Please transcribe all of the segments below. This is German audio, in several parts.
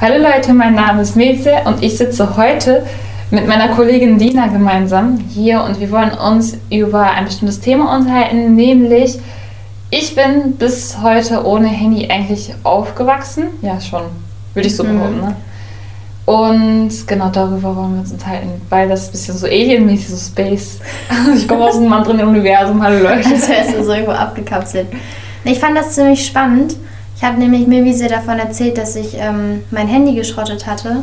Hallo Leute, mein Name ist Milze und ich sitze heute mit meiner Kollegin Dina gemeinsam hier und wir wollen uns über ein bestimmtes Thema unterhalten, nämlich ich bin bis heute ohne Handy eigentlich aufgewachsen. Ja, schon, würde ich so mhm. behaupten. Ne? Und genau darüber wollen wir uns unterhalten, weil das ein bisschen so alienmäßig, so Space. ich komme aus einem anderen Universum, hallo Leute. Das heißt, so irgendwo abgekapselt. Ich fand das ziemlich spannend ich habe nämlich Milvise davon erzählt, dass ich ähm, mein Handy geschrottet hatte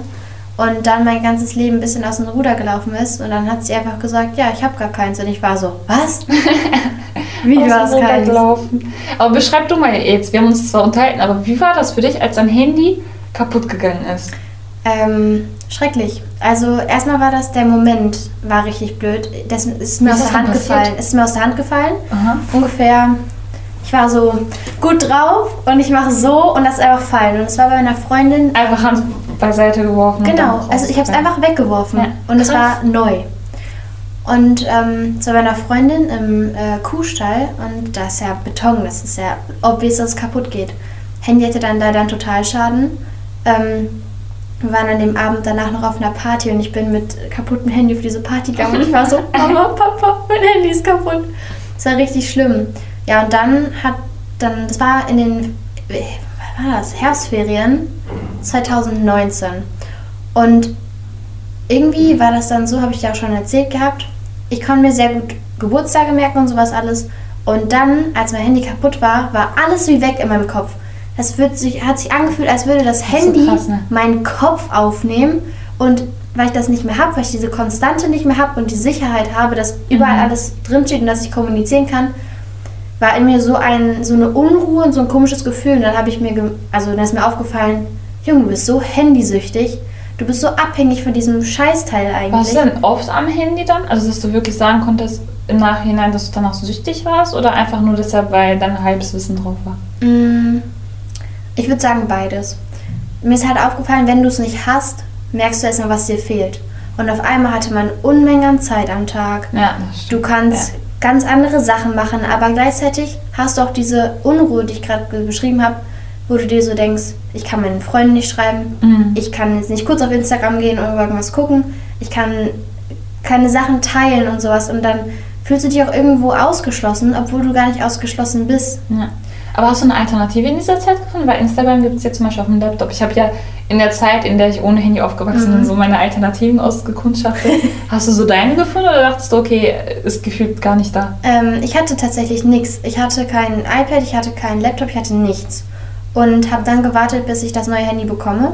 und dann mein ganzes Leben ein bisschen aus dem Ruder gelaufen ist. Und dann hat sie einfach gesagt, ja, ich habe gar keins. Und ich war so, was? wie du hast keins? Gelaufen. Aber beschreib du mal jetzt, wir haben uns zwar unterhalten, aber wie war das für dich, als dein Handy kaputt gegangen ist? Ähm, schrecklich. Also erstmal war das der Moment, war richtig blöd. Das ist mir Was aus der Hand gefallen. Ist mir aus der Hand gefallen. Aha. Ungefähr ich war so gut drauf und ich mache so und das ist einfach fallen. Und es war bei meiner Freundin. Einfach Hand beiseite geworfen. Genau, also ich habe es einfach weggeworfen ja. und es war neu. Und ähm, zu meiner Freundin im äh, Kuhstall und da ist ja Beton, das ist ja obvious, dass es kaputt geht. Handy hatte dann leider einen Totalschaden. Ähm, wir waren an dem Abend danach noch auf einer Party und ich bin mit kaputtem Handy für diese Party gegangen und ich war so, Mama, Papa, mein Handy ist kaputt. Das war richtig schlimm. Ja, und dann hat dann, das war in den, was war das, Herbstferien 2019. Und irgendwie war das dann so, habe ich ja auch schon erzählt gehabt, ich konnte mir sehr gut Geburtstage merken und sowas alles. Und dann, als mein Handy kaputt war, war alles wie weg in meinem Kopf. Es wird sich, hat sich angefühlt, als würde das, das Handy so krass, ne? meinen Kopf aufnehmen. Und weil ich das nicht mehr habe, weil ich diese Konstante nicht mehr habe und die Sicherheit habe, dass überall mhm. alles drinsteht und dass ich kommunizieren kann, war in mir so, ein, so eine Unruhe und so ein komisches Gefühl. Und dann habe ich mir, also dann ist mir aufgefallen, Junge, du bist so handysüchtig. Du bist so abhängig von diesem Scheißteil eigentlich. Warst du denn oft am Handy dann? Also, dass du wirklich sagen konntest im Nachhinein, dass du danach so süchtig warst? Oder einfach nur deshalb, weil dein halbes Wissen drauf war? Mm, ich würde sagen beides. Mir ist halt aufgefallen, wenn du es nicht hast, merkst du erstmal, was dir fehlt. Und auf einmal hatte man Unmengen an Zeit am Tag. Ja, du kannst ja ganz andere Sachen machen, aber gleichzeitig hast du auch diese Unruhe, die ich gerade beschrieben habe, wo du dir so denkst, ich kann meinen Freunden nicht schreiben, mhm. ich kann jetzt nicht kurz auf Instagram gehen und irgendwas gucken, ich kann keine Sachen teilen und sowas und dann fühlst du dich auch irgendwo ausgeschlossen, obwohl du gar nicht ausgeschlossen bist. Ja. Aber hast du eine Alternative in dieser Zeit gefunden? Weil Instagram gibt es ja zum Beispiel auf dem Laptop. Ich habe ja in der Zeit, in der ich ohne Handy aufgewachsen bin, mhm. so meine Alternativen ausgekundschaftet. hast du so deine gefunden oder dachtest du, okay, ist gefühlt gar nicht da? Ähm, ich hatte tatsächlich nichts. Ich hatte kein iPad, ich hatte keinen Laptop, ich hatte nichts. Und habe dann gewartet, bis ich das neue Handy bekomme.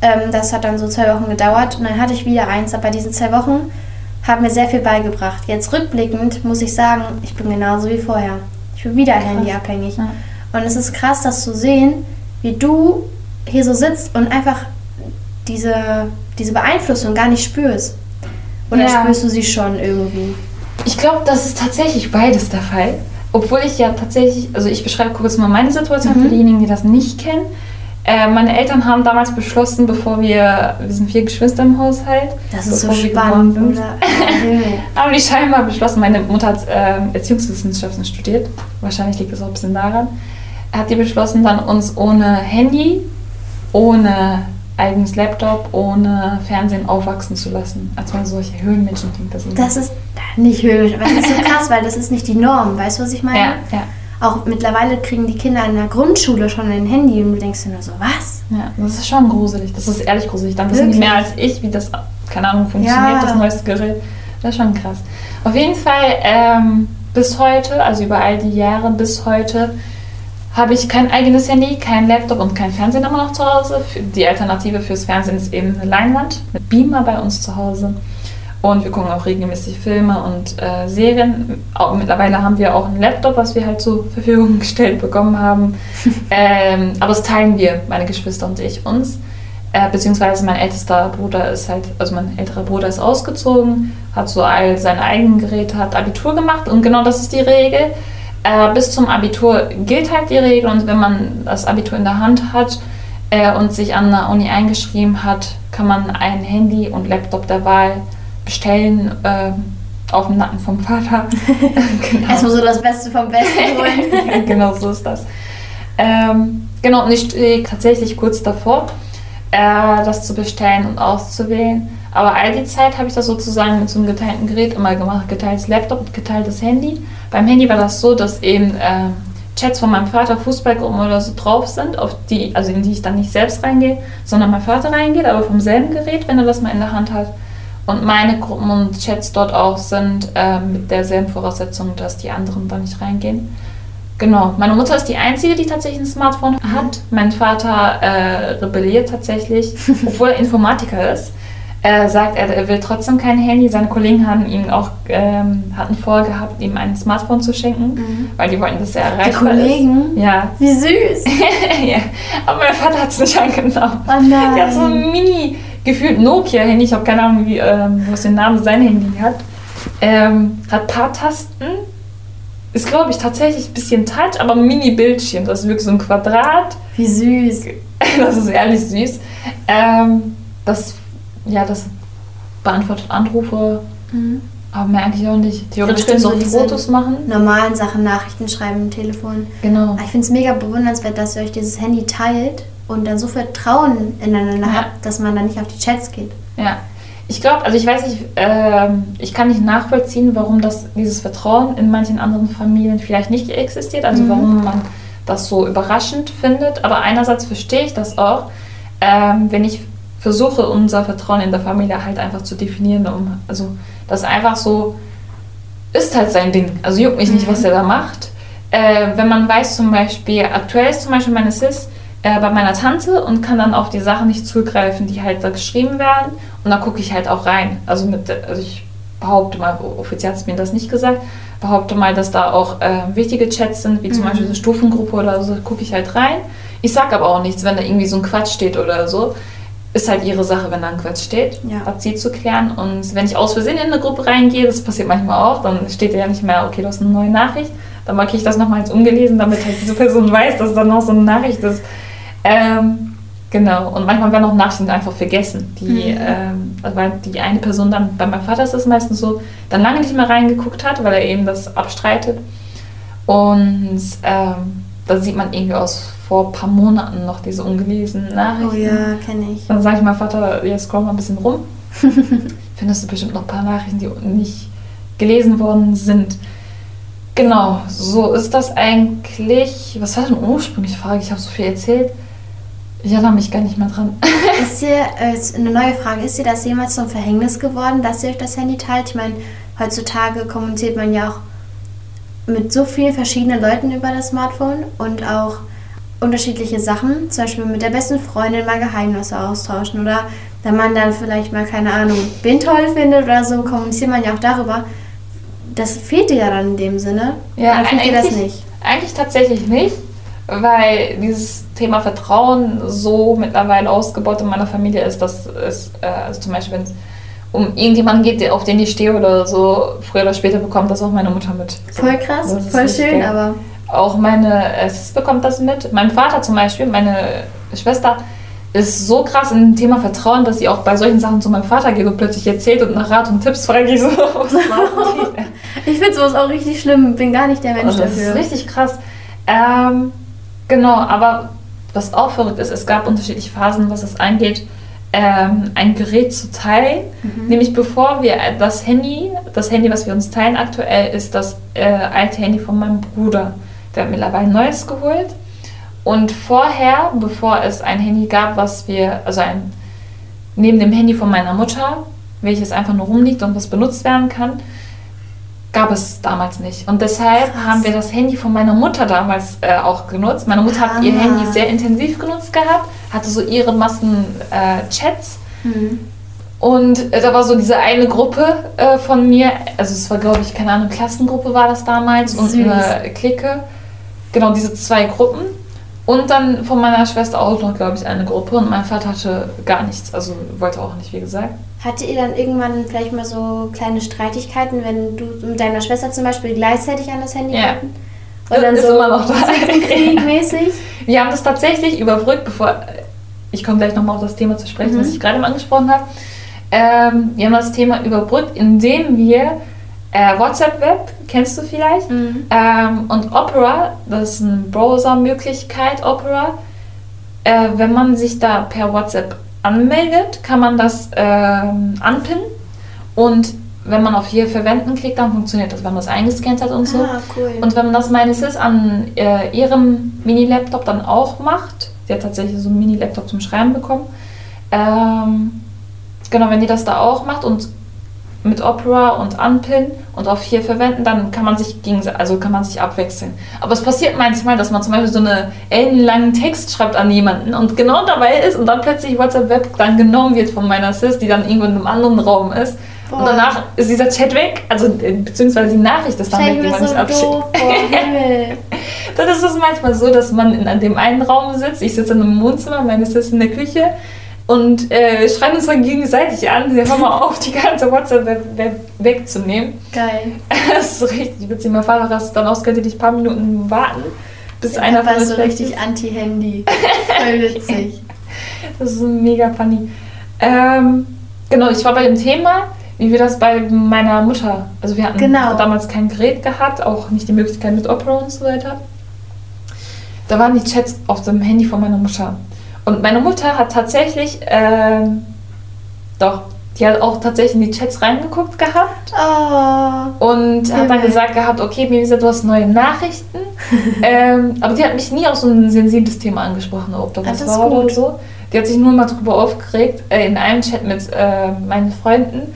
Ähm, das hat dann so zwei Wochen gedauert und dann hatte ich wieder eins. Aber diese zwei Wochen haben mir sehr viel beigebracht. Jetzt rückblickend muss ich sagen, ich bin genauso wie vorher. Ich bin wieder handyabhängig. Ja. Und es ist krass, das zu sehen, wie du hier so sitzt und einfach diese, diese Beeinflussung gar nicht spürst. Oder ja. spürst du sie schon irgendwie? Ich glaube, das ist tatsächlich beides der Fall. Obwohl ich ja tatsächlich, also ich beschreibe kurz mal meine Situation mhm. für diejenigen, die das nicht kennen. Äh, meine Eltern haben damals beschlossen, bevor wir, wir sind vier Geschwister im Haushalt. Das ist so spannend, oder? haben die scheinbar beschlossen, meine Mutter hat äh, Erziehungswissenschaften studiert, wahrscheinlich liegt es auch ein bisschen daran, hat die beschlossen, dann uns ohne Handy, ohne eigenes Laptop, ohne Fernsehen aufwachsen zu lassen. Als man solche Höhlenmenschen klingt das. Das ist nicht Höhlenmenschen, aber das ist so krass, weil das ist nicht die Norm, weißt du, was ich meine? Ja, ja. Auch mittlerweile kriegen die Kinder in der Grundschule schon ein Handy und du denkst dir nur so, was? Ja, das ist schon gruselig. Das ist ehrlich gruselig. Dann wissen die mehr als ich, wie das, keine Ahnung, funktioniert, ja. das neueste Gerät. Das ist schon krass. Auf jeden Fall ähm, bis heute, also über all die Jahre bis heute, habe ich kein eigenes Handy, kein Laptop und kein Fernsehen immer noch zu Hause. Die Alternative fürs Fernsehen ist eben eine Leinwand mit Beamer bei uns zu Hause. Und wir gucken auch regelmäßig Filme und äh, Serien. Auch, mittlerweile haben wir auch einen Laptop, was wir halt zur Verfügung gestellt bekommen haben. ähm, aber das teilen wir, meine Geschwister und ich, uns. Äh, beziehungsweise mein ältester Bruder ist halt, also mein älterer Bruder ist ausgezogen, hat so all seine eigenen Geräte, hat Abitur gemacht und genau das ist die Regel. Äh, bis zum Abitur gilt halt die Regel und wenn man das Abitur in der Hand hat äh, und sich an der Uni eingeschrieben hat, kann man ein Handy und Laptop der Wahl bestellen äh, auf dem Nacken vom Vater. genau. Erstmal so das Beste vom Besten holen. genau, so ist das. Ähm, genau, und ich stehe tatsächlich kurz davor. äh, das zu bestellen und auszuwählen. Aber all die Zeit habe ich das sozusagen mit so einem geteilten Gerät immer gemacht. Geteiltes Laptop, geteiltes Handy. Beim Handy war das so, dass eben äh, Chats von meinem Vater, Fußballgruppen oder so drauf sind, auf die, also in die ich dann nicht selbst reingehe, sondern mein Vater reingeht, aber vom selben Gerät, wenn er das mal in der Hand hat. Und meine Gruppen und Chats dort auch sind äh, mit derselben Voraussetzung, dass die anderen da nicht reingehen. Genau, meine Mutter ist die Einzige, die tatsächlich ein Smartphone mhm. hat. Mein Vater äh, rebelliert tatsächlich, obwohl er Informatiker ist. Er sagt, er, will trotzdem kein Handy. Seine Kollegen haben ihm auch ähm, hatten vorgehabt, ihm ein Smartphone zu schenken, mhm. weil die wollten, dass er erreichbar die Kollegen? ist. Ja. Wie süß. ja. Aber mein Vater hat es nicht angenommen. Oh nein. Der hat so ein Mini gefühlt Nokia-Handy. Ich habe keine Ahnung, wie, ähm, was den Namen sein Handy hat. Ähm, hat ein paar Tasten. Ist, glaube ich, tatsächlich ein bisschen Touch, aber ein Mini-Bildschirm. Das ist wirklich so ein Quadrat. Wie süß. Das ist ehrlich süß. Ähm, das ja, das beantwortet Anrufe, mhm. aber mehr eigentlich auch nicht. Theoretisch können so Fotos machen. Normalen Sachen, Nachrichten schreiben, Telefon. Genau. Aber ich finde es mega bewundernswert, dass ihr euch dieses Handy teilt und dann so Vertrauen ineinander ja. habt, dass man dann nicht auf die Chats geht. Ja. Ich glaube, also ich weiß nicht, äh, ich kann nicht nachvollziehen, warum das, dieses Vertrauen in manchen anderen Familien vielleicht nicht existiert, also mhm. warum man das so überraschend findet. Aber einerseits verstehe ich das auch, ähm, wenn ich versuche, unser Vertrauen in der Familie halt einfach zu definieren. Um, also das einfach so ist halt sein Ding. Also juckt mich nicht, was mhm. er da macht. Äh, wenn man weiß zum Beispiel, aktuell ist zum Beispiel meine Sis äh, bei meiner Tante und kann dann auf die Sachen nicht zugreifen, die halt da geschrieben werden. Und da gucke ich halt auch rein. Also, mit, also ich behaupte mal, offiziell hat es mir das nicht gesagt, behaupte mal, dass da auch äh, wichtige Chats sind, wie zum mhm. Beispiel eine Stufengruppe oder so, gucke ich halt rein. Ich sag aber auch nichts, wenn da irgendwie so ein Quatsch steht oder so ist halt ihre Sache, wenn da ein Quatsch steht, ja. hat sie zu klären. Und wenn ich aus Versehen in eine Gruppe reingehe, das passiert manchmal auch, dann steht ja nicht mehr, okay, du hast eine neue Nachricht. Dann markiere ich das nochmal als ungelesen, damit halt diese Person weiß, dass da noch so eine Nachricht ist. Ähm, genau. Und manchmal werden auch Nachrichten einfach vergessen. Die, mhm. ähm, weil die eine Person dann, bei meinem Vater ist es meistens so, dann lange nicht mehr reingeguckt hat, weil er eben das abstreitet. Und ähm, da sieht man irgendwie aus vor ein paar Monaten noch diese ungelesenen Nachrichten. Oh ja, kenne ich. Dann sage ich mal, Vater, jetzt scroll mal ein bisschen rum. Findest du bestimmt noch ein paar Nachrichten, die nicht gelesen worden sind. Genau, so ist das eigentlich. Was war denn ursprünglich Frage? Ich habe so viel erzählt. Ich erinnere mich gar nicht mehr dran. ist dir, äh, eine neue Frage, ist dir das jemals zum Verhängnis geworden, dass ihr euch das Handy teilt? Ich meine, heutzutage kommuniziert man ja auch mit so vielen verschiedenen Leuten über das Smartphone und auch unterschiedliche Sachen, zum Beispiel mit der besten Freundin mal Geheimnisse austauschen oder wenn man dann vielleicht mal, keine Ahnung, wen toll findet oder so, kommuniziert man ja auch darüber. Das fehlt dir ja dann in dem Sinne. Ja, oder findet ihr das nicht? Eigentlich tatsächlich nicht, weil dieses Thema Vertrauen so mittlerweile ausgebaut in meiner Familie ist, dass es, äh, also zum Beispiel, wenn es um irgendjemanden geht, auf den ich stehe oder so, früher oder später bekommt das auch meine Mutter mit. Voll krass, voll schön, geil. aber auch meine es bekommt das mit. Mein Vater zum Beispiel, meine Schwester, ist so krass in dem Thema Vertrauen, dass sie auch bei solchen Sachen zu meinem Vater geht und plötzlich erzählt und nach Rat und Tipps fragt. Ich so, Ich finde sowas auch richtig schlimm, bin gar nicht der Mensch oh, das dafür. Das ist richtig krass. Ähm, genau, aber was auch verrückt ist, es gab unterschiedliche Phasen, was es angeht, ähm, ein Gerät zu teilen. Mhm. Nämlich bevor wir das Handy, das Handy, was wir uns teilen aktuell, ist das äh, alte Handy von meinem Bruder. Der hat mittlerweile ein neues geholt. Und vorher, bevor es ein Handy gab, was wir, also ein, neben dem Handy von meiner Mutter, welches einfach nur rumliegt und was benutzt werden kann, gab es damals nicht. Und deshalb Krass. haben wir das Handy von meiner Mutter damals äh, auch genutzt. Meine Mutter ah. hat ihr Handy sehr intensiv genutzt gehabt, hatte so ihre Massen äh, Chats. Mhm. Und äh, da war so diese eine Gruppe äh, von mir, also es war glaube ich, keine Ahnung, Klassengruppe war das damals Süß. und eine Clique genau diese zwei Gruppen. Und dann von meiner Schwester auch noch, glaube ich, eine Gruppe. Und mein Vater hatte gar nichts, also wollte auch nicht, wie gesagt. Hatte ihr dann irgendwann vielleicht mal so kleine Streitigkeiten, wenn du mit deiner Schwester zum Beispiel gleichzeitig an das Handy ja. Und dann ist so immer noch da. mäßig? Wir haben das tatsächlich überbrückt, bevor ich komme gleich nochmal auf das Thema zu sprechen, mhm. was ich gerade mal angesprochen habe. Ähm, wir haben das Thema überbrückt, indem wir äh, WhatsApp Web, kennst du vielleicht? Mhm. Ähm, und Opera, das ist eine Browser-Möglichkeit, Opera, äh, wenn man sich da per WhatsApp anmeldet, kann man das ähm, anpinnen und wenn man auf hier verwenden klickt, dann funktioniert das, wenn man das eingescannt hat und so. Ah, cool. Und wenn man das meine Sis an äh, ihrem Mini-Laptop dann auch macht, sie hat tatsächlich so einen Mini-Laptop zum Schreiben bekommen, ähm, genau, wenn die das da auch macht und mit Opera und Unpin und auf hier verwenden, dann kann man sich gegen, also kann man sich abwechseln. Aber es passiert manchmal, dass man zum Beispiel so einen ellenlangen Text schreibt an jemanden und genau dabei ist und dann plötzlich WhatsApp Web dann genommen wird von meiner Sis, die dann irgendwo in einem anderen Raum ist. Boah. Und danach ist dieser Chat weg, also äh, beziehungsweise die Nachricht ist dann weg, die man so nicht abschickt. dann ist es manchmal so, dass man in dem einen Raum sitzt, ich sitze in einem Wohnzimmer, meine Sis in der Küche und äh, schreien uns dann gegenseitig an, hör mal auf, die ganze WhatsApp we wegzunehmen. Geil. Das ist richtig witzig. Mein Vater rastet dann aus, könnte dich ein paar Minuten warten, bis ja, einer von uns so richtig anti-Handy. Voll witzig. das ist mega funny. Ähm, genau, ich war bei dem Thema, wie wir das bei meiner Mutter, also wir hatten genau. damals kein Gerät gehabt, auch nicht die Möglichkeit mit Opera und so weiter. Da waren die Chats auf dem Handy von meiner Mutter. Und meine Mutter hat tatsächlich, ähm, doch, die hat auch tatsächlich in die Chats reingeguckt gehabt. Oh, und hat dann gesagt gehabt, okay, Mimisa, du hast neue Nachrichten. ähm, aber die hat mich nie auf so ein sensibles Thema angesprochen, ob da was war oder so. Die hat sich nur mal drüber aufgeregt, äh, in einem Chat mit äh, meinen Freunden.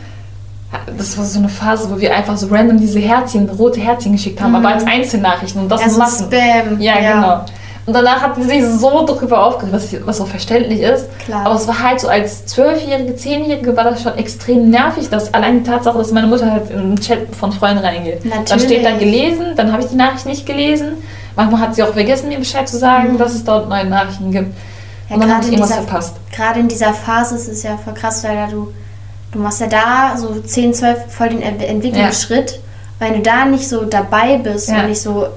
Das war so eine Phase, wo wir einfach so random diese Herzchen, rote Herzchen geschickt haben, mhm. aber als Einzelnachrichten und das also Massen. Spam. Ja, ja, genau. Und danach hat sie sich so drüber aufgeregt, was, was auch verständlich ist. Klar. Aber es war halt so als Zwölfjährige, Zehnjährige war das schon extrem nervig, dass allein die Tatsache, dass meine Mutter halt in den Chat von Freunden reingeht. Natürlich. Dann steht da gelesen, dann habe ich die Nachricht nicht gelesen. Manchmal hat sie auch vergessen, mir Bescheid zu sagen, mhm. dass es dort neue Nachrichten gibt. Ja, und dann habe ich irgendwas dieser, verpasst. Gerade in dieser Phase ist es ja voll krass, weil ja du, du machst ja da so 10, 12 voll den Entwicklungsschritt. Ja. Wenn du da nicht so dabei bist und nicht so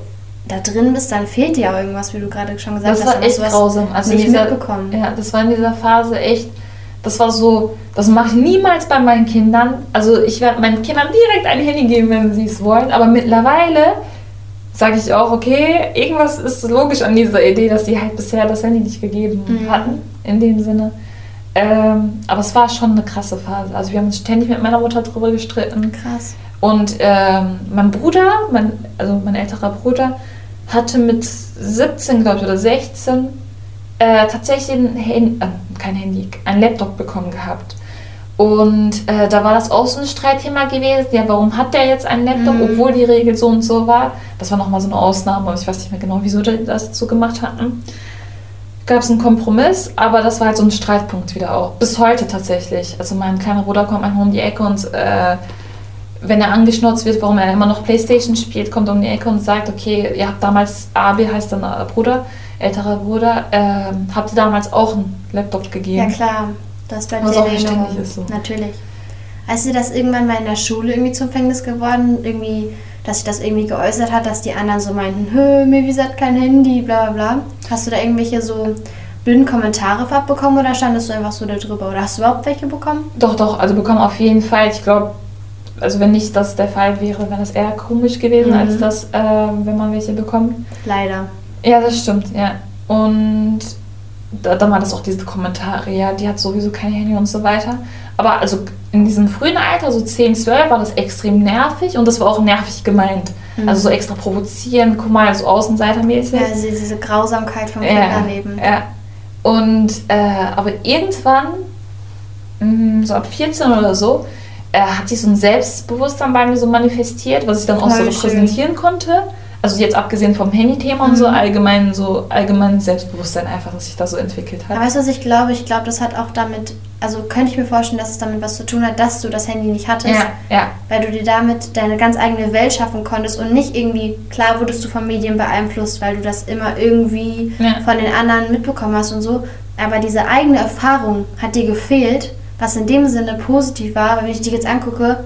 da drin bist, dann fehlt dir ja irgendwas, wie du gerade schon gesagt das hast. Das war echt grausam. Also nicht dieser, mitbekommen. Ja, das war in dieser Phase echt, das war so, das mache ich niemals bei meinen Kindern. Also ich werde meinen Kindern direkt ein Handy geben, wenn sie es wollen, aber mittlerweile sage ich auch, okay, irgendwas ist logisch an dieser Idee, dass sie halt bisher das Handy nicht gegeben mhm. hatten, in dem Sinne. Ähm, aber es war schon eine krasse Phase. Also wir haben uns ständig mit meiner Mutter drüber gestritten. Krass. Und ähm, mein Bruder, mein, also mein älterer Bruder, hatte mit 17, glaube ich, oder 16 äh, tatsächlich ein Handy, äh, kein Handy, ein Laptop bekommen gehabt. Und äh, da war das auch so ein Streitthema gewesen. Ja, warum hat der jetzt einen Laptop, mhm. obwohl die Regel so und so war? Das war nochmal so eine Ausnahme, aber ich weiß nicht mehr genau, wieso die das so gemacht hatten. Gab es einen Kompromiss, aber das war halt so ein Streitpunkt wieder auch. Bis heute tatsächlich. Also mein kleiner Bruder kommt manchmal um die Ecke und äh, wenn er angeschnauzt wird, warum er immer noch Playstation spielt, kommt um die Ecke und sagt, okay, ihr habt damals, Abi heißt dann äh, Bruder, älterer Bruder, äh, habt ihr damals auch einen Laptop gegeben? Ja klar, das bleibt Was auch verständlich ist so. Natürlich. Als sie das irgendwann mal in der Schule irgendwie zum Fängnis geworden, irgendwie, dass sich das irgendwie geäußert hat, dass die anderen so meinten, hö, mir wie gesagt kein Handy, bla bla bla. Hast du da irgendwelche so blöden Kommentare abbekommen oder standest du einfach so da drüber? Oder hast du überhaupt welche bekommen? Doch, doch, also bekommen auf jeden Fall. Ich glaube, also wenn nicht das der Fall wäre, wäre das eher komisch gewesen, mhm. als das, äh, wenn man welche bekommt. Leider. Ja, das stimmt, ja. Und da, dann war das auch diese Kommentare, ja, die hat sowieso kein Handy und so weiter. Aber also in diesem frühen Alter, so 10, 12, war das extrem nervig und das war auch nervig gemeint. Mhm. Also so extra provozieren, guck mal, so außenseitermäßig. Ja, also diese Grausamkeit vom Kinderleben. Ja, ja. Und, äh, aber irgendwann, mh, so ab 14 oder so, äh, hat sich so ein Selbstbewusstsein bei mir so manifestiert, was ich dann auch so repräsentieren konnte. Also jetzt abgesehen vom Handy-Thema mhm. und so mhm. allgemein so allgemein Selbstbewusstsein einfach, dass sich da so entwickelt hat. Aber weißt du, was ich glaube? Ich glaube, das hat auch damit, also könnte ich mir vorstellen, dass es damit was zu tun hat, dass du das Handy nicht hattest. Ja, ja. Weil du dir damit deine ganz eigene Welt schaffen konntest und nicht irgendwie, klar wurdest du von Medien beeinflusst, weil du das immer irgendwie ja. von den anderen mitbekommen hast und so. Aber diese eigene Erfahrung hat dir gefehlt was in dem Sinne positiv war, weil wenn ich dich jetzt angucke,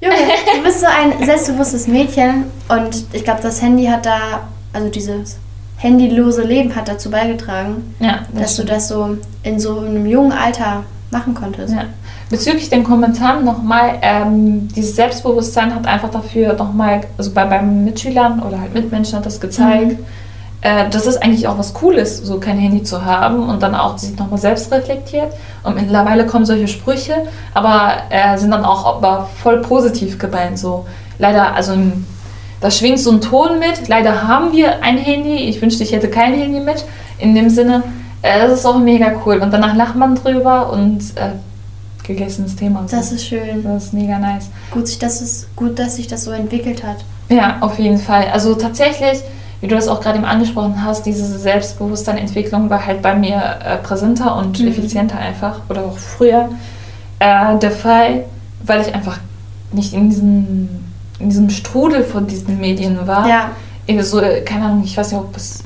Junge, du bist so ein selbstbewusstes Mädchen und ich glaube, das Handy hat da, also dieses handylose Leben hat dazu beigetragen, ja, das dass stimmt. du das so in so einem jungen Alter machen konntest. Ja. Bezüglich den Kommentaren nochmal, ähm, dieses Selbstbewusstsein hat einfach dafür nochmal, also bei, bei Mitschülern oder halt Mitmenschen hat das gezeigt, mhm. Äh, dass es eigentlich auch was Cooles, so kein Handy zu haben und dann auch sich nochmal selbst reflektiert. Und mittlerweile kommen solche Sprüche, aber äh, sind dann auch aber voll positiv gemeint. So leider, also da schwingt so ein Ton mit. Leider haben wir ein Handy. Ich wünschte, ich hätte kein Handy mit. In dem Sinne, äh, das ist auch mega cool. Und danach lacht man drüber und äh, gegessenes Thema. Das ist schön. Das ist mega nice. Gut, dass es, gut, dass sich das so entwickelt hat. Ja, auf jeden Fall. Also tatsächlich wie du das auch gerade eben angesprochen hast, diese Selbstbewusstseinentwicklung war halt bei mir äh, präsenter und mhm. effizienter einfach oder auch früher äh, der Fall, weil ich einfach nicht in diesem, in diesem Strudel von diesen Medien war. Ja. So, keine Ahnung, ich weiß nicht, ob es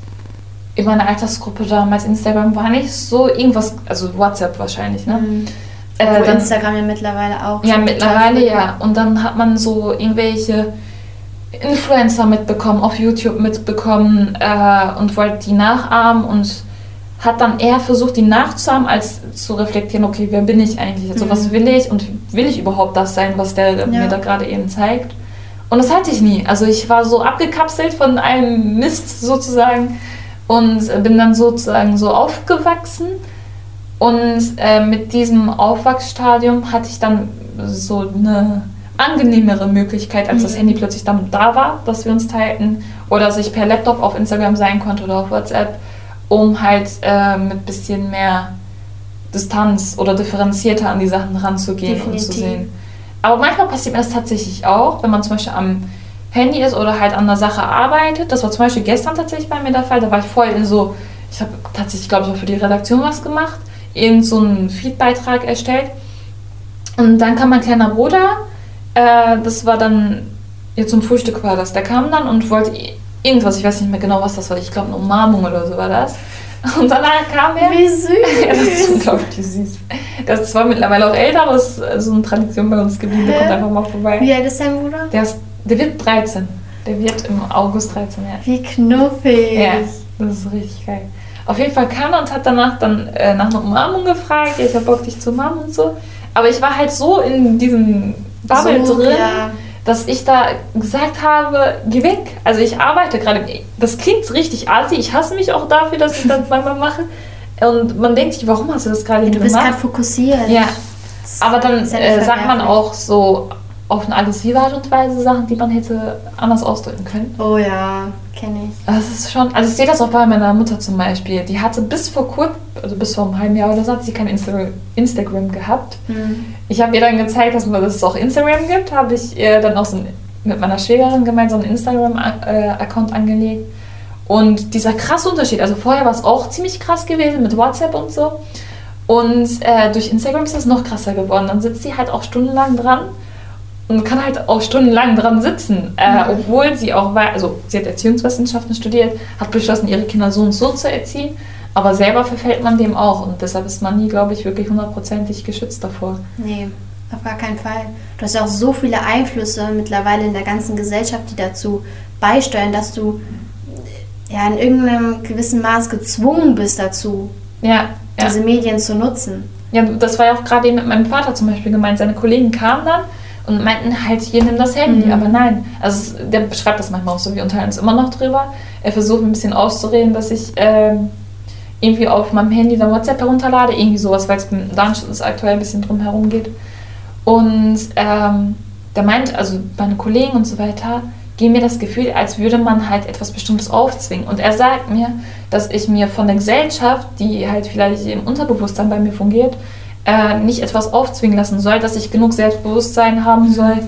in meiner Altersgruppe damals Instagram war nicht so irgendwas, also WhatsApp wahrscheinlich, ne? Mhm. Äh, dann, Instagram ja mittlerweile auch. Ja, mittlerweile ja. Und dann hat man so irgendwelche Influencer mitbekommen, auf YouTube mitbekommen äh, und wollte die nachahmen und hat dann eher versucht, die nachzuahmen, als zu reflektieren, okay, wer bin ich eigentlich? Also mhm. was will ich und will ich überhaupt das sein, was der ja. mir da gerade eben zeigt? Und das hatte ich nie. Also ich war so abgekapselt von einem Mist sozusagen und bin dann sozusagen so aufgewachsen. Und äh, mit diesem Aufwachsstadium hatte ich dann so eine angenehmere Möglichkeit, als mhm. das Handy plötzlich dann da war, dass wir uns teilten oder dass ich per Laptop auf Instagram sein konnte oder auf WhatsApp, um halt äh, mit bisschen mehr Distanz oder differenzierter an die Sachen ranzugehen Definitiv. und zu sehen. Aber manchmal passiert mir das tatsächlich auch, wenn man zum Beispiel am Handy ist oder halt an der Sache arbeitet. Das war zum Beispiel gestern tatsächlich bei mir der Fall. Da war ich voll in so, ich habe tatsächlich, glaube ich, auch für die Redaktion was gemacht, eben so einen Feedbeitrag erstellt. Und dann kam mein kleiner Bruder äh, das war dann, ja, zum Frühstück war das. Der kam dann und wollte irgendwas, ich weiß nicht mehr genau, was das war. Ich glaube, eine Umarmung oder so war das. Und danach kam er. Wie süß! ja, das ist unglaublich süß. Das ist zwar mittlerweile auch älter, aber es ist so eine Tradition bei uns geblieben. Der kommt einfach mal vorbei. Wie alt ist dein Bruder? Der, ist, der wird 13. Der wird im August 13, ja. Wie knuffig! Ja, das ist richtig geil. Auf jeden Fall kam er und hat danach dann äh, nach einer Umarmung gefragt. Ja, ich hab Bock, dich zu umarmen und so. Aber ich war halt so in diesem Bubble so, drin, ja. dass ich da gesagt habe, geh weg. Also ich arbeite gerade. Das klingt richtig assi. Ich hasse mich auch dafür, dass ich das manchmal mache. Und man denkt sich, warum hast du das gerade ja, gemacht? Du bist gerade fokussiert. Ja. Aber dann äh, sagt man auch so, auf eine aggressive Art und Weise Sachen, die man hätte anders ausdrücken können. Oh ja, kenne ich. Das ist schon, also ich sehe das auch bei meiner Mutter zum Beispiel. Die hatte bis vor kurz, also bis vor einem halben Jahr oder so, hat sie kein Insta Instagram gehabt. Hm. Ich habe ihr dann gezeigt, dass, man, dass es auch Instagram gibt, habe ich ihr dann auch so ein, mit meiner Schwägerin gemeinsam einen Instagram-Account äh, angelegt. Und dieser krasse Unterschied, also vorher war es auch ziemlich krass gewesen mit WhatsApp und so. Und äh, durch Instagram ist es noch krasser geworden. Dann sitzt sie halt auch stundenlang dran und kann halt auch stundenlang dran sitzen, äh, mhm. obwohl sie auch also sie hat Erziehungswissenschaften studiert, hat beschlossen, ihre Kinder so und so zu erziehen, aber selber verfällt man dem auch und deshalb ist man nie, glaube ich, wirklich hundertprozentig geschützt davor. Nee, auf gar keinen Fall. Du hast ja auch so viele Einflüsse mittlerweile in der ganzen Gesellschaft, die dazu beisteuern, dass du ja in irgendeinem gewissen Maß gezwungen bist dazu, ja, diese ja. Medien zu nutzen. Ja, das war ja auch gerade eben mit meinem Vater zum Beispiel gemeint. Seine Kollegen kamen dann und meinten halt, hier nimm das Handy. Mhm. Aber nein, also der beschreibt das manchmal auch so, wir unterhalten uns immer noch drüber. Er versucht ein bisschen auszureden, dass ich ähm, irgendwie auf meinem Handy dann WhatsApp herunterlade, irgendwie sowas, weil es mit Datenschutz aktuell ein bisschen drum herum geht. Und ähm, der meint, also meine Kollegen und so weiter, geben mir das Gefühl, als würde man halt etwas Bestimmtes aufzwingen. Und er sagt mir, dass ich mir von der Gesellschaft, die halt vielleicht im Unterbewusstsein bei mir fungiert, äh, nicht etwas aufzwingen lassen soll, dass ich genug Selbstbewusstsein haben soll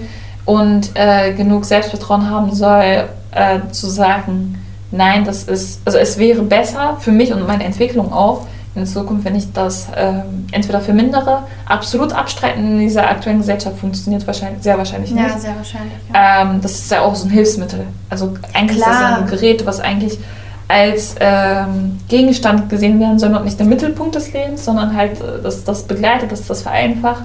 und äh, genug Selbstvertrauen haben soll, äh, zu sagen, nein, das ist, also es wäre besser für mich und meine Entwicklung auch in Zukunft, wenn ich das ähm, entweder vermindere, absolut abstreiten in dieser aktuellen Gesellschaft funktioniert wahrscheinlich, sehr wahrscheinlich nicht. Ja, sehr wahrscheinlich. Ja. Ähm, das ist ja auch so ein Hilfsmittel. Also eigentlich Klar. ist das ein Gerät, was eigentlich als ähm, Gegenstand gesehen werden soll und nicht der Mittelpunkt des Lebens, sondern halt äh, das, das begleitet, das das vereinfacht.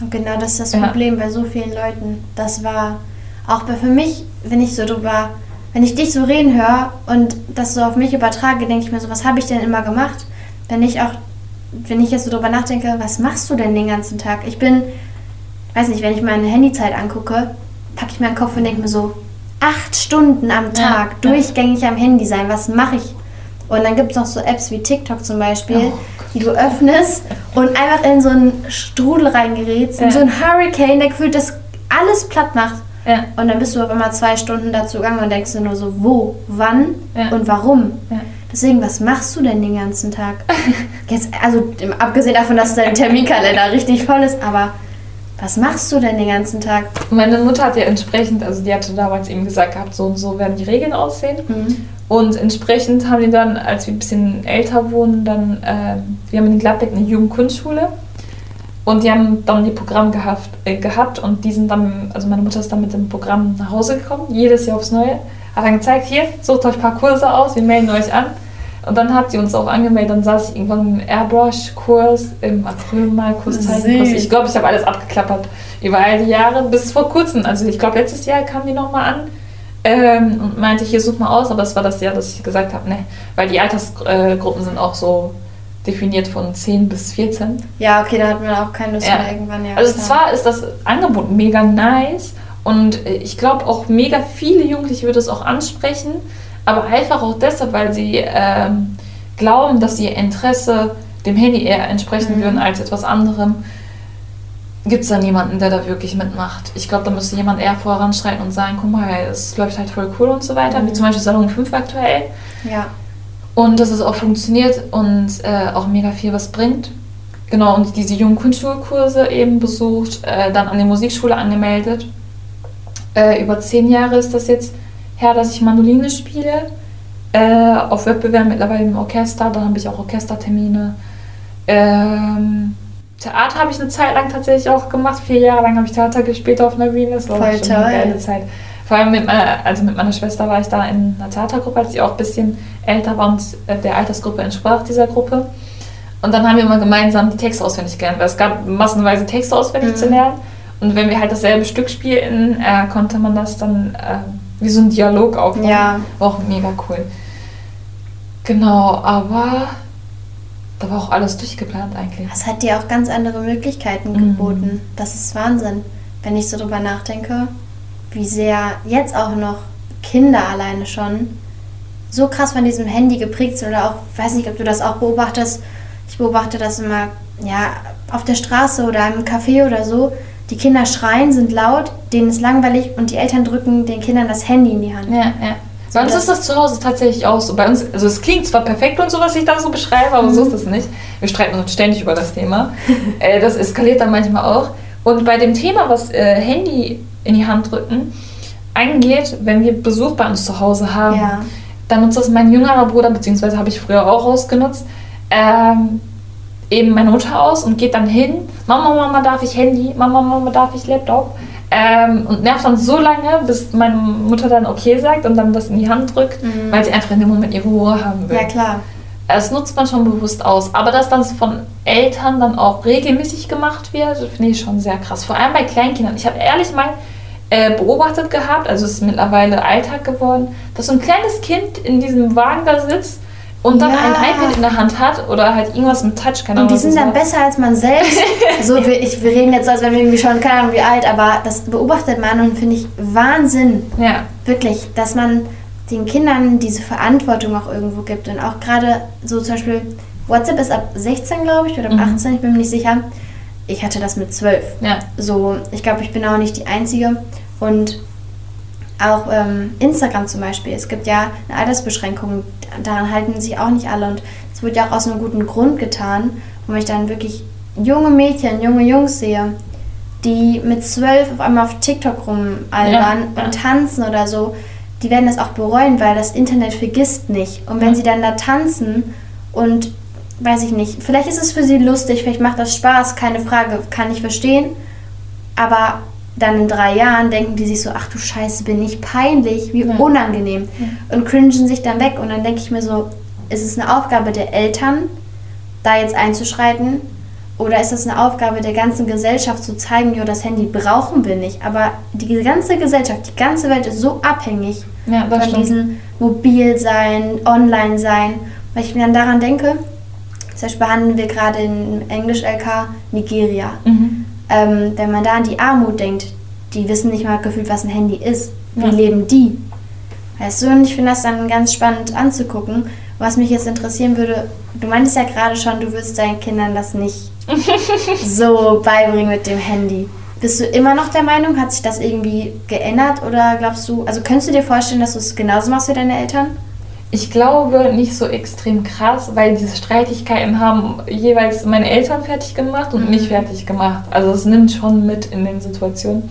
Und genau das ist das ja. Problem bei so vielen Leuten. Das war auch bei, für mich, wenn ich so drüber, wenn ich dich so reden höre und das so auf mich übertrage, denke ich mir so, was habe ich denn immer gemacht? Wenn ich auch, wenn ich jetzt so drüber nachdenke, was machst du denn den ganzen Tag? Ich bin, weiß nicht, wenn ich meine Handyzeit angucke, packe ich meinen Kopf und denke mir so, acht Stunden am Tag ja, durchgängig ja. am Handy sein. Was mache ich? Und dann gibt es noch so Apps wie TikTok zum Beispiel, oh, die du öffnest und einfach in so einen Strudel reingerätst, in so einen Hurricane, der gefühlt das alles platt macht. Und dann bist du auf einmal zwei Stunden dazu gegangen und denkst dir nur so, wo, wann und warum. Deswegen, was machst du denn den ganzen Tag? Jetzt, also abgesehen davon, dass dein Terminkalender richtig voll ist, aber was machst du denn den ganzen Tag? Meine Mutter hat ja entsprechend, also die hatte damals eben gesagt gehabt, so und so werden die Regeln aussehen. Mhm. Und entsprechend haben die dann, als wir ein bisschen älter wurden, dann, äh, wir haben in Gladbeck eine Jugendkunstschule. Und die haben dann die Programme gehabt, äh, gehabt und die sind dann, also meine Mutter ist dann mit dem Programm nach Hause gekommen, jedes Jahr aufs Neue. Hat dann gezeigt, hier, sucht euch ein paar Kurse aus, wir melden euch an. Und dann hat sie uns auch angemeldet, dann saß ich irgendwann im Airbrush-Kurs, im Acrylmal-Kurs, Zeichenkurs. Ich glaube, ich habe alles abgeklappert über all die Jahre, bis vor kurzem. Also ich glaube, letztes Jahr kam die nochmal an ähm, und meinte, hier such mal aus, aber es war das Jahr, dass ich gesagt habe, ne, weil die Altersgruppen sind auch so definiert von 10 bis 14. Ja, okay, da hat man auch keine Lust ja. mehr irgendwann. Ja, also zwar ist das Angebot mega nice und ich glaube auch mega viele Jugendliche würde es auch ansprechen, aber einfach auch deshalb, weil sie ähm, glauben, dass ihr Interesse dem Handy eher entsprechen mhm. würden als etwas anderem, gibt es da niemanden, der da wirklich mitmacht. Ich glaube, da müsste jemand eher voranschreiten und sagen, guck mal, es läuft halt voll cool und so weiter, mhm. wie zum Beispiel Salon 5 aktuell. Ja. Und dass es auch funktioniert und äh, auch mega viel was bringt. Genau, und diese jungen Kunstschulkurse eben besucht, äh, dann an die Musikschule angemeldet. Äh, über zehn Jahre ist das jetzt her, dass ich Mandoline spiele. Äh, auf Wettbewerben mittlerweile im Orchester, dann habe ich auch Orchestertermine. Ähm, Theater habe ich eine Zeit lang tatsächlich auch gemacht. Vier Jahre lang habe ich Theater gespielt auf einer Bühne. Das war Voll schon toll. eine geile Zeit. Vor allem mit meiner, also mit meiner Schwester war ich da in einer Theatergruppe, als sie auch ein bisschen älter war und äh, der Altersgruppe entsprach dieser Gruppe. Und dann haben wir immer gemeinsam die Texte auswendig gelernt, weil es gab massenweise Texte auswendig mhm. zu lernen. Und wenn wir halt dasselbe Stück spielten, äh, konnte man das dann äh, wie so ein Dialog aufbauen. Ja. War auch mega cool. Genau, aber da war auch alles durchgeplant eigentlich. Das hat dir auch ganz andere Möglichkeiten mhm. geboten. Das ist Wahnsinn, wenn ich so drüber nachdenke, wie sehr jetzt auch noch Kinder alleine schon so krass von diesem Handy geprägt sind oder auch, weiß nicht, ob du das auch beobachtest. Ich beobachte das immer, ja, auf der Straße oder im Café oder so, die Kinder schreien, sind laut, denen ist langweilig und die Eltern drücken den Kindern das Handy in die Hand. Ja, ja. Bei uns ist das zu Hause tatsächlich auch so. Bei uns, also es klingt zwar perfekt und so, was ich da so beschreibe, aber mhm. so ist es nicht. Wir streiten uns ständig über das Thema. äh, das eskaliert dann manchmal auch. Und bei dem Thema, was äh, Handy in die Hand drücken, angeht, wenn wir Besuch bei uns zu Hause haben, ja. dann nutzt das mein jüngerer Bruder, beziehungsweise habe ich früher auch ausgenutzt. Ähm, eben meine Mutter aus und geht dann hin, Mama, Mama, darf ich Handy, Mama, Mama, darf ich Laptop? Ähm, und nervt dann so lange, bis meine Mutter dann okay sagt und dann das in die Hand drückt, mhm. weil sie einfach in dem Moment ihre Ruhe haben will. Ja, klar. Das nutzt man schon bewusst aus. Aber dass das von Eltern dann auch regelmäßig gemacht wird, finde ich schon sehr krass. Vor allem bei Kleinkindern. Ich habe ehrlich mal äh, beobachtet gehabt, also es ist mittlerweile Alltag geworden, dass so ein kleines Kind in diesem Wagen da sitzt und dann ja. ein iPad in der Hand hat oder halt irgendwas mit Touch, keine Ahnung. Und die sind dann besser als man selbst. so, wir, ich, wir reden jetzt, als wenn wir irgendwie schon, keine Ahnung wie alt, aber das beobachtet man und finde ich Wahnsinn. Ja. Wirklich, dass man den Kindern diese Verantwortung auch irgendwo gibt. Und auch gerade so zum Beispiel, WhatsApp ist ab 16, glaube ich, oder ab mhm. 18, ich bin mir nicht sicher. Ich hatte das mit 12. Ja. So, ich glaube, ich bin auch nicht die Einzige. Und auch ähm, Instagram zum Beispiel. Es gibt ja eine Altersbeschränkung, daran halten sich auch nicht alle. Und es wird ja auch aus einem guten Grund getan, wo ich dann wirklich junge Mädchen, junge Jungs sehe, die mit zwölf auf einmal auf TikTok rumalbern ja, ja. und tanzen oder so. Die werden das auch bereuen, weil das Internet vergisst nicht. Und wenn ja. sie dann da tanzen und weiß ich nicht, vielleicht ist es für sie lustig, vielleicht macht das Spaß, keine Frage, kann ich verstehen. Aber dann in drei Jahren denken die sich so, ach du Scheiße, bin ich peinlich, wie ja. unangenehm. Ja. Und cringen sich dann weg. Und dann denke ich mir so, ist es eine Aufgabe der Eltern, da jetzt einzuschreiten? Oder ist es eine Aufgabe der ganzen Gesellschaft zu zeigen, jo, das Handy brauchen wir nicht? Aber die ganze Gesellschaft, die ganze Welt ist so abhängig ja, von stimmt. diesem Mobilsein, Online-Sein. Weil ich mir dann daran denke, zum Beispiel behandeln wir gerade in Englisch-LK Nigeria. Mhm. Ähm, wenn man da an die Armut denkt, die wissen nicht mal gefühlt, was ein Handy ist. Wie ja. leben die? Weißt du, und ich finde das dann ganz spannend anzugucken. Was mich jetzt interessieren würde, du meintest ja gerade schon, du würdest deinen Kindern das nicht so beibringen mit dem Handy. Bist du immer noch der Meinung, hat sich das irgendwie geändert oder glaubst du, also könntest du dir vorstellen, dass du es genauso machst wie deine Eltern? Ich glaube nicht so extrem krass, weil diese Streitigkeiten haben jeweils meine Eltern fertig gemacht und mhm. mich fertig gemacht. Also es nimmt schon mit in den Situationen.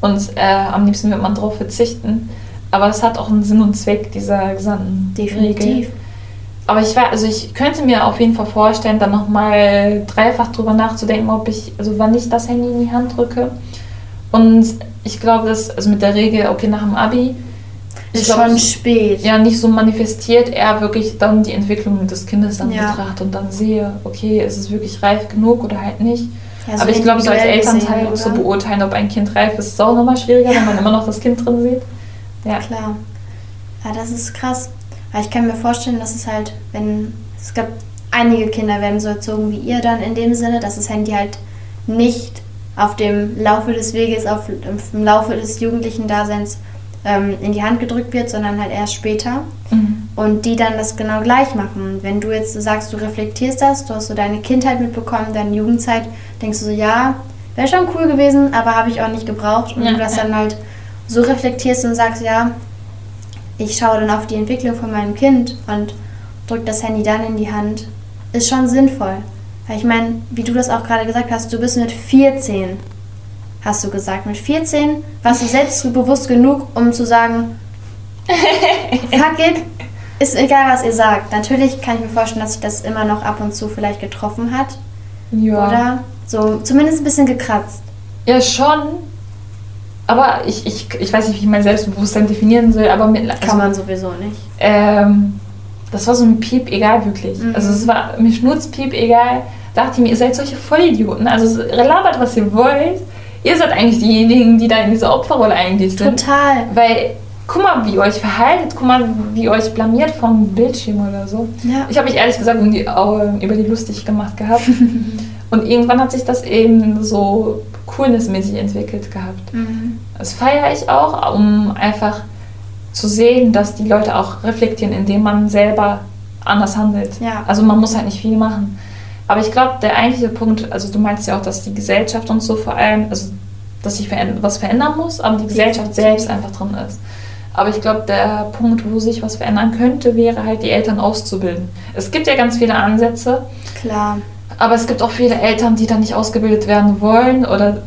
Und äh, am liebsten wird man darauf verzichten. Aber es hat auch einen Sinn und Zweck, dieser gesamten Definitiv. Regel. Aber ich war, also ich könnte mir auf jeden Fall vorstellen, dann nochmal dreifach drüber nachzudenken, ob ich, also wann ich das Handy in die Hand drücke. Und ich glaube, dass, also mit der Regel, okay, nach dem Abi. Ist glaub, schon spät. Ja, nicht so manifestiert, eher wirklich dann die Entwicklung des Kindes dann ja. betrachte und dann sehe, okay, ist es wirklich reif genug oder halt nicht. Ja, so Aber ich glaube, so als Elternteil gesehen, zu beurteilen, ob ein Kind reif ist, ist auch nochmal schwieriger, ja. wenn man immer noch das Kind drin sieht. Ja. Klar. Ja, das ist krass. Aber ich kann mir vorstellen, dass es halt, wenn es gab einige Kinder werden so erzogen wie ihr dann in dem Sinne, dass das Handy halt nicht auf dem Laufe des Weges, auf, im Laufe des jugendlichen Daseins ähm, in die Hand gedrückt wird, sondern halt erst später. Mhm. Und die dann das genau gleich machen. Wenn du jetzt sagst, du reflektierst das, du hast so deine Kindheit mitbekommen, deine Jugendzeit, denkst du so, ja, wäre schon cool gewesen, aber habe ich auch nicht gebraucht. Und ja, du das ja. dann halt so reflektierst und sagst, ja, ich schaue dann auf die Entwicklung von meinem Kind und drücke das Handy dann in die Hand, ist schon sinnvoll. Weil ich meine, wie du das auch gerade gesagt hast, du bist mit 14, hast du gesagt. Mit 14 warst du selbstbewusst genug, um zu sagen, fuck it, ist egal, was ihr sagt. Natürlich kann ich mir vorstellen, dass sich das immer noch ab und zu vielleicht getroffen hat. Ja. Oder so, zumindest ein bisschen gekratzt. Ja, schon. Aber ich, ich, ich weiß nicht, wie ich mein Selbstbewusstsein definieren soll, aber mit, also, Kann man sowieso nicht. Ähm, das war so ein Piep egal, wirklich. Mhm. Also es war mir Schnurzpiep egal. Dachte ich mir, ihr seid solche Vollidioten. Also labert, was ihr wollt. Ihr seid eigentlich diejenigen, die da in dieser Opferrolle eigentlich sind. Total. Weil, guck mal, wie ihr euch verhaltet, guck mal, wie ihr euch blamiert vom Bildschirm oder so. Ja. Ich habe mich ehrlich gesagt um die, über die lustig gemacht gehabt. Und irgendwann hat sich das eben so coolnessmäßig entwickelt gehabt. Mhm. Das feiere ich auch, um einfach zu sehen, dass die Leute auch reflektieren, indem man selber anders handelt. Ja. Also man muss halt nicht viel machen. Aber ich glaube, der eigentliche Punkt, also du meinst ja auch, dass die Gesellschaft und so vor allem, also dass sich was verändern muss, aber die Gesellschaft selbst einfach drin ist. Aber ich glaube, der Punkt, wo sich was verändern könnte, wäre halt die Eltern auszubilden. Es gibt ja ganz viele Ansätze. Klar. Aber es gibt auch viele Eltern, die dann nicht ausgebildet werden wollen oder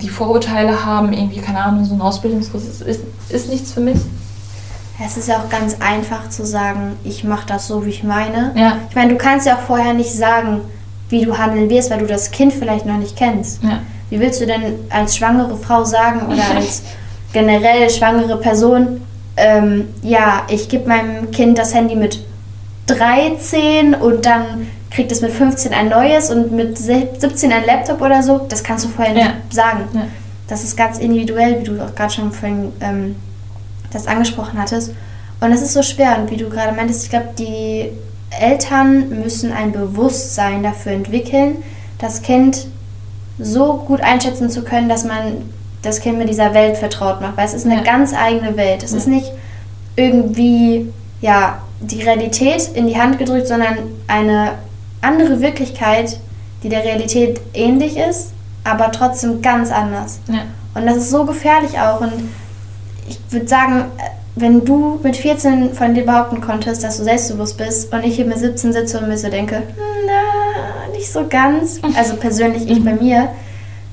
die Vorurteile haben, irgendwie, keine Ahnung, so ein Ausbildungskurs ist, ist nichts für mich. Es ist ja auch ganz einfach zu sagen, ich mache das so, wie ich meine. Ja. Ich meine, du kannst ja auch vorher nicht sagen, wie du handeln wirst, weil du das Kind vielleicht noch nicht kennst. Ja. Wie willst du denn als schwangere Frau sagen oder als generell schwangere Person, ähm, ja, ich gebe meinem Kind das Handy mit 13 und dann kriegt es mit 15 ein neues und mit 17 ein Laptop oder so. Das kannst du vorher ja. nicht sagen. Ja. Das ist ganz individuell, wie du auch gerade schon vorhin ähm, das angesprochen hattest. Und es ist so schwer. Und wie du gerade meintest, ich glaube, die Eltern müssen ein Bewusstsein dafür entwickeln, das Kind so gut einschätzen zu können, dass man das Kind mit dieser Welt vertraut macht. Weil es ist eine ja. ganz eigene Welt. Es ja. ist nicht irgendwie, ja, die Realität in die Hand gedrückt, sondern eine andere Wirklichkeit, die der Realität ähnlich ist, aber trotzdem ganz anders. Ja. Und das ist so gefährlich auch. Und ich würde sagen, wenn du mit 14 von dir behaupten konntest, dass du selbstbewusst bist und ich hier mit 17 sitze und mir so denke, na, nicht so ganz, also persönlich ich bei mir,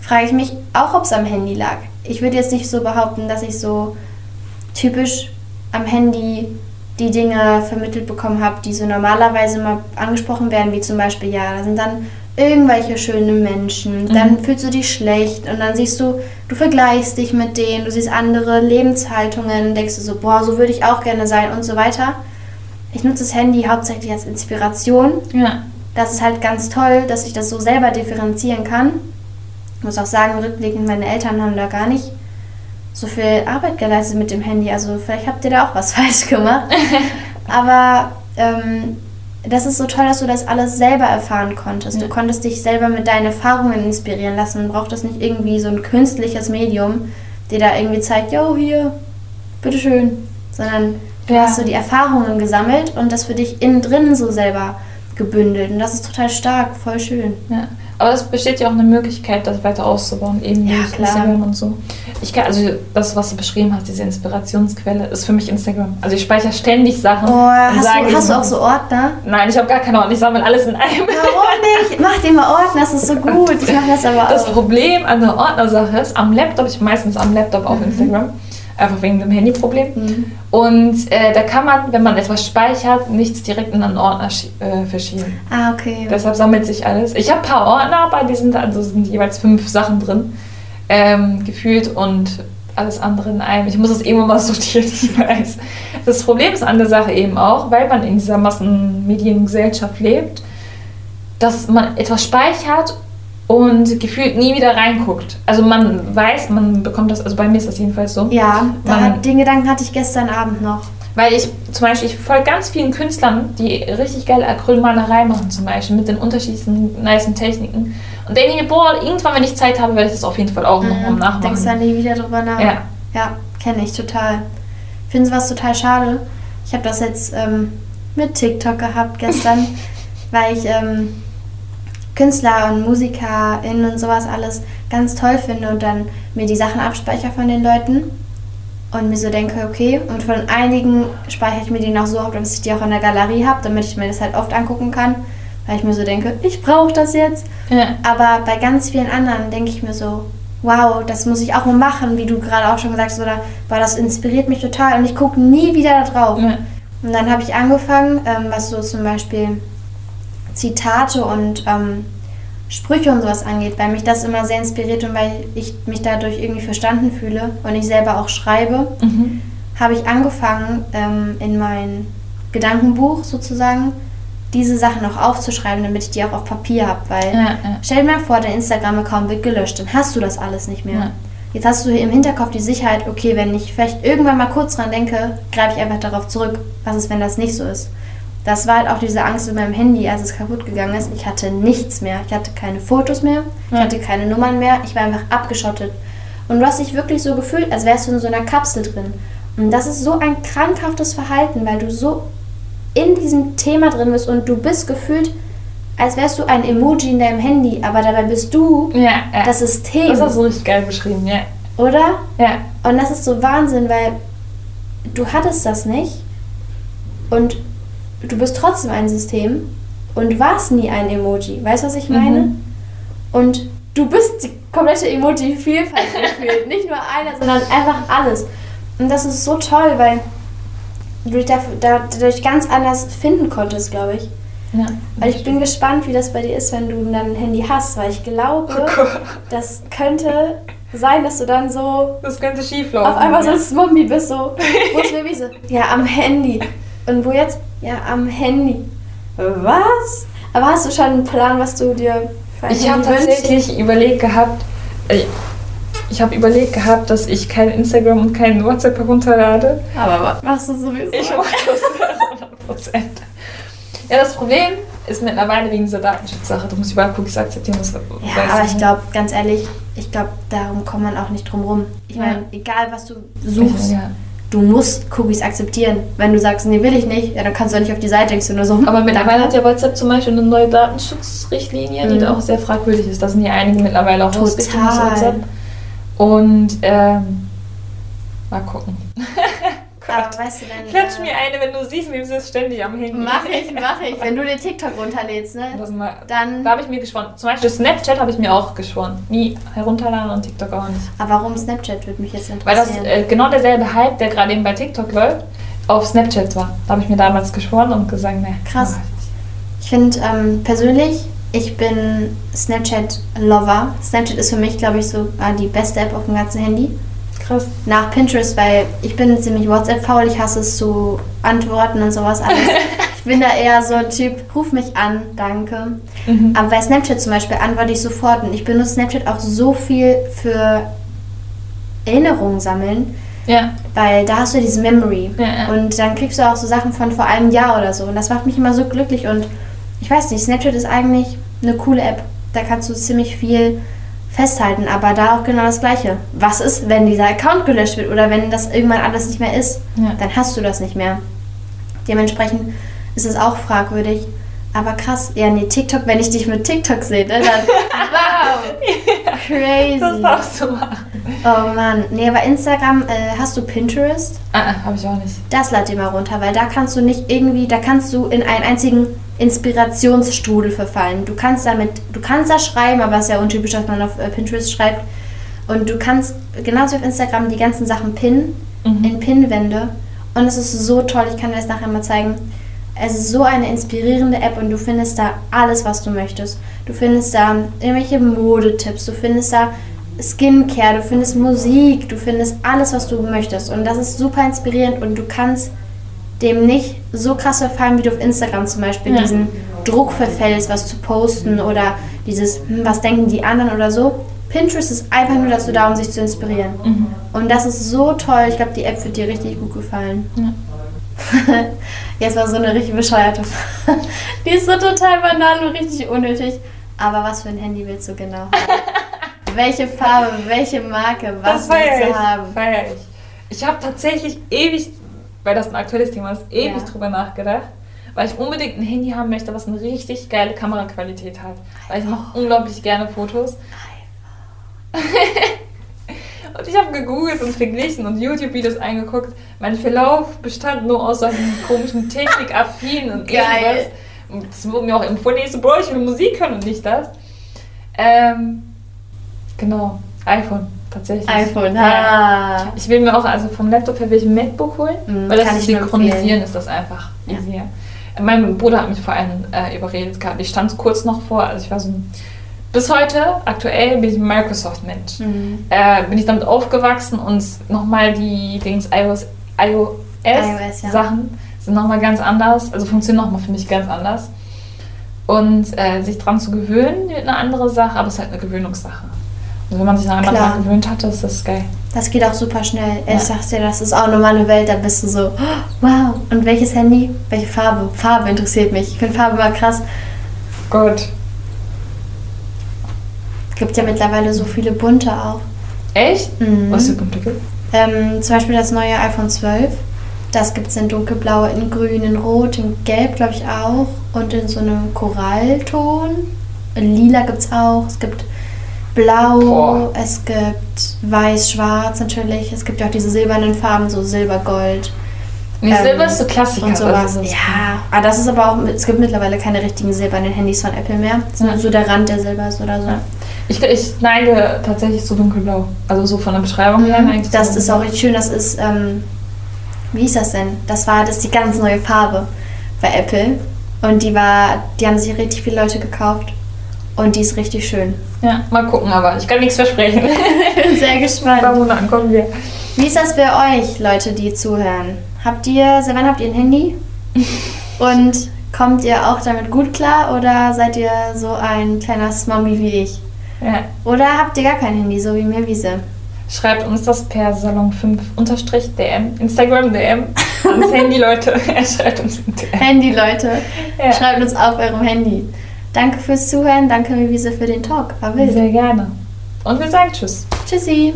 frage ich mich auch, ob es am Handy lag. Ich würde jetzt nicht so behaupten, dass ich so typisch am Handy die Dinge vermittelt bekommen habe, die so normalerweise mal angesprochen werden, wie zum Beispiel, ja, da sind dann irgendwelche schönen Menschen, mhm. dann fühlst du dich schlecht und dann siehst du, du vergleichst dich mit denen, du siehst andere Lebenshaltungen, denkst du so, boah, so würde ich auch gerne sein und so weiter. Ich nutze das Handy hauptsächlich als Inspiration. Ja. Das ist halt ganz toll, dass ich das so selber differenzieren kann. Ich muss auch sagen, rückblickend, meine Eltern haben da gar nicht so viel Arbeit geleistet mit dem Handy. Also vielleicht habt ihr da auch was falsch gemacht. Aber ähm, das ist so toll, dass du das alles selber erfahren konntest. Ja. Du konntest dich selber mit deinen Erfahrungen inspirieren lassen. Du brauchtest nicht irgendwie so ein künstliches Medium, der da irgendwie zeigt, jo, hier, bitteschön. Sondern du ja. hast so die Erfahrungen gesammelt und das für dich innen drin so selber gebündelt. Und das ist total stark, voll schön. Ja. Aber es besteht ja auch eine Möglichkeit, das weiter auszubauen, eben ja, durch klar. Instagram und so. Ich kann, also das, was du beschrieben hast, diese Inspirationsquelle, ist für mich Instagram. Also ich speichere ständig Sachen. Oh, hast, du, hast du auch so Ordner? Nein, ich habe gar keine Ordner. Ich sammle alles in einem. Warum nicht? Mach dir mal Ordner, das ist so gut. Ich mache das aber auch. Das Problem an der Ordnersache ist, am Laptop, ich meistens am Laptop auf mhm. Instagram, einfach wegen dem Handyproblem. Mhm. Und äh, da kann man, wenn man etwas speichert, nichts direkt in einen Ordner äh, verschieben. Ah, okay. Deshalb sammelt sich alles. Ich habe ein paar Ordner, bei diesen also sind jeweils fünf Sachen drin, ähm, gefühlt und alles andere in einem. Ich muss es irgendwann mal sortieren, ich weiß. Das Problem ist an der Sache eben auch, weil man in dieser Massenmediengesellschaft lebt, dass man etwas speichert und gefühlt nie wieder reinguckt. Also man weiß, man bekommt das, also bei mir ist das jedenfalls so. Ja, man, den Gedanken hatte ich gestern Abend noch. Weil ich zum Beispiel, ich folge ganz vielen Künstlern, die richtig geile Acrylmalerei machen zum Beispiel, mit den unterschiedlichsten nice Techniken. Und denke mir, boah, irgendwann, wenn ich Zeit habe, werde ich das auf jeden Fall auch mhm. noch nachmachen. Denkst du nie wieder drüber nach? Ja. Ja, kenne ich total. Finde es was total schade. Ich habe das jetzt ähm, mit TikTok gehabt gestern, weil ich... Ähm, Künstler und MusikerInnen und sowas alles ganz toll finde und dann mir die Sachen abspeichere von den Leuten und mir so denke, okay, und von einigen speichere ich mir die noch so ab, dass ich die auch in der Galerie habe, damit ich mir das halt oft angucken kann, weil ich mir so denke, ich brauche das jetzt. Ja. Aber bei ganz vielen anderen denke ich mir so, wow, das muss ich auch mal machen, wie du gerade auch schon gesagt hast, oder weil das inspiriert mich total und ich gucke nie wieder da drauf. Ja. Und dann habe ich angefangen, ähm, was so zum Beispiel Zitate und ähm, Sprüche und sowas angeht, weil mich das immer sehr inspiriert und weil ich mich dadurch irgendwie verstanden fühle und ich selber auch schreibe, mhm. habe ich angefangen, ähm, in mein Gedankenbuch sozusagen diese Sachen auch aufzuschreiben, damit ich die auch auf Papier habe. Weil ja, ja. stell dir mal vor, dein Instagram-Account wird gelöscht, dann hast du das alles nicht mehr. Ja. Jetzt hast du im Hinterkopf die Sicherheit, okay, wenn ich vielleicht irgendwann mal kurz dran denke, greife ich einfach darauf zurück. Was ist, wenn das nicht so ist? Das war halt auch diese Angst mit meinem Handy, als es kaputt gegangen ist. Ich hatte nichts mehr. Ich hatte keine Fotos mehr. Ich hatte keine Nummern mehr. Ich war einfach abgeschottet. Und du hast dich wirklich so gefühlt, als wärst du in so einer Kapsel drin. Und das ist so ein krankhaftes Verhalten, weil du so in diesem Thema drin bist und du bist gefühlt, als wärst du ein Emoji in deinem Handy, aber dabei bist du ja, ja. das System. Das hast du richtig geil beschrieben, ja. Oder? Ja. Und das ist so Wahnsinn, weil du hattest das nicht und du bist trotzdem ein System und warst nie ein Emoji. Weißt du, was ich meine? Mhm. Und du bist die komplette Emoji-Vielfalt gefühlt. Nicht nur einer, sondern einfach alles. Und das ist so toll, weil du dich dadurch ganz anders finden konntest, glaube ich. Ja, weil ich bin gespannt, wie das bei dir ist, wenn du dann ein Handy hast, weil ich glaube, oh das könnte sein, dass du dann so. Das könnte schief laufen. Auf einmal ja. so ein Zombie bist, so. Wo ist Baby so? Ja, am Handy. Und wo jetzt? Ja, am Handy. Was? Aber hast du schon einen Plan, was du dir für ein Ich habe tatsächlich überlegt gehabt, äh, ich habe überlegt gehabt, dass ich kein Instagram und kein WhatsApp herunterlade. Aber was machst du sowieso? Ich mache das 100%. Ja, das Problem ist mittlerweile wegen dieser Datenschutzsache. Du musst überall Cookies akzeptieren. Das ja, aber ich glaube, ganz ehrlich, ich glaube, darum kommt man auch nicht drum rum. Ich meine, ja. egal was du suchst, ja du musst Cookies akzeptieren. Wenn du sagst, nee, will ich nicht, ja, dann kannst du auch nicht auf die Seite gehst oder so. Aber mittlerweile hat ja WhatsApp zum Beispiel eine neue Datenschutzrichtlinie, mhm. die auch sehr fragwürdig ist. Da sind ja einige mittlerweile auch aus WhatsApp. Und ähm, mal gucken. Aber weißt du denn, Klatsch äh, mir eine, wenn du siehst, wie es ständig am Handy. Mach ich, mach ich. Wenn du den TikTok runterlädst, ne? Mal, dann. Da habe ich mir geschworen. Zum Beispiel Snapchat habe ich mir auch geschworen. Nie herunterladen und TikTok auch nicht. Aber warum Snapchat würde mich jetzt interessieren? Weil das äh, genau derselbe Hype, der gerade eben bei TikTok läuft, auf Snapchat war. Da habe ich mir damals geschworen und gesagt, ne. Krass. Ich finde ähm, persönlich, ich bin Snapchat-Lover. Snapchat ist für mich, glaube ich, so äh, die beste App auf dem ganzen Handy. Krass. Nach Pinterest, weil ich bin ziemlich WhatsApp-faul, ich hasse es zu antworten und sowas alles. ich bin da eher so ein Typ, ruf mich an, danke. Mhm. Aber bei Snapchat zum Beispiel antworte ich sofort und ich benutze Snapchat auch so viel für Erinnerungen sammeln. Ja. Weil da hast du diese Memory. Ja, ja. Und dann kriegst du auch so Sachen von vor einem Jahr oder so. Und das macht mich immer so glücklich. Und ich weiß nicht, Snapchat ist eigentlich eine coole App. Da kannst du ziemlich viel festhalten. Aber da auch genau das Gleiche. Was ist, wenn dieser Account gelöscht wird oder wenn das irgendwann alles nicht mehr ist? Ja. Dann hast du das nicht mehr. Dementsprechend ist es auch fragwürdig. Aber krass, ja, nee, TikTok, wenn ich dich mit TikTok sehe, ne, dann wow, crazy. Das darfst du machen. Oh Mann, nee, aber Instagram, äh, hast du Pinterest? Ah, ah habe ich auch nicht. Das lad dir mal runter, weil da kannst du nicht irgendwie, da kannst du in einen einzigen Inspirationsstrudel verfallen. Du kannst damit, du kannst da schreiben, aber es ist ja untypisch, dass man auf äh, Pinterest schreibt. Und du kannst genauso auf Instagram die ganzen Sachen pinnen, mhm. in Pinnwände. Und es ist so toll, ich kann dir das nachher mal zeigen es ist so eine inspirierende App und du findest da alles, was du möchtest. Du findest da irgendwelche Modetipps, du findest da Skincare, du findest Musik, du findest alles, was du möchtest. Und das ist super inspirierend und du kannst dem nicht so krass verfallen, wie du auf Instagram zum Beispiel ja. diesen Druck verfällst, was zu posten oder dieses, hm, was denken die anderen oder so. Pinterest ist einfach nur dazu da, um sich zu inspirieren. Mhm. Und das ist so toll. Ich glaube, die App wird dir richtig gut gefallen. Ja. Jetzt war so eine richtig bescheuerte Frage. Die ist so total banal und richtig unnötig. Aber was für ein Handy willst du genau haben? welche Farbe, welche Marke, was willst du ich, haben? Feier ich. Ich habe tatsächlich ewig, weil das ein aktuelles Thema ist, ewig ja. drüber nachgedacht. Weil ich unbedingt ein Handy haben möchte, was eine richtig geile Kameraqualität hat. Weil ich mache unglaublich gerne Fotos. Und ich habe gegoogelt und verglichen und YouTube-Videos eingeguckt. Mein Verlauf bestand nur aus solchen komischen Technikaffinen und irgendwas. Und es wurde mir auch empfohlen, ich so, Bro, ich will Musik hören und nicht das. Ähm, genau, iPhone, tatsächlich. iPhone, ah. Ich will mir auch, also vom Laptop her will ich ein MacBook holen, mhm, weil das Synchronisieren ist das einfach easier. Ja. Mein Bruder hat mich vor allem äh, überredet gehabt. Ich stand kurz noch vor, also ich war so ein bis heute, aktuell, bin ich ein Microsoft-Mensch. Mhm. Äh, bin ich damit aufgewachsen und nochmal die Dings iOS, iOS, iOS ja. Sachen sind nochmal ganz anders, also funktionieren nochmal für mich ganz anders. Und äh, sich dran zu gewöhnen, wird eine andere Sache, aber es ist halt eine Gewöhnungssache. Und wenn man sich dann einmal dran gewöhnt hat, ist das geil. Das geht auch super schnell. Ja. Ich sag's dir, das ist auch nochmal eine Welt, da bist du so, oh, wow. Und welches Handy? Welche Farbe? Farbe interessiert mich. Ich finde Farbe immer krass. Gut gibt ja mittlerweile so viele bunte auch. Echt? Mhm. Was für bunte gibt ähm, Zum Beispiel das neue iPhone 12. Das gibt es in dunkelblau, in grün, in rot, in gelb, glaube ich auch. Und in so einem Korallton. In lila gibt es auch. Es gibt blau, Boah. es gibt weiß, schwarz natürlich. Es gibt ja auch diese silbernen Farben, so silber, gold. Nee, ähm, Silber ist so Klassiker. Und sowas. Also ja, aber das ist aber auch, es gibt mittlerweile keine richtigen silbernen Handys von Apple mehr. Es ist nur so der Rand, der silber ist oder so. Ja. Ich, ich neige tatsächlich zu dunkelblau. Also so von der Beschreibung her. Mhm. Das ist auch richtig schön. Das ist, ähm, wie hieß das denn? Das war das ist die ganz neue Farbe bei Apple. Und die war, die haben sich richtig viele Leute gekauft. Und die ist richtig schön. Ja, mal gucken, aber ich kann nichts versprechen. ich bin sehr gespannt. Warum dann kommen wir? Wie ist das bei euch, Leute, die zuhören? Habt ihr, wann habt ihr ein Handy? Und kommt ihr auch damit gut klar oder seid ihr so ein kleiner Smummy wie ich? Ja. Oder habt ihr gar kein Handy, so wie mir Wiese? Schreibt uns das per Salon5-DM, Instagram DM ans Handy, Leute. Er schreibt uns DM. Handy, Leute. Ja. Schreibt uns auf eurem Handy. Danke fürs Zuhören, danke Mivise für den Talk. War. Sehr gerne. Und wir sagen Tschüss. Tschüssi.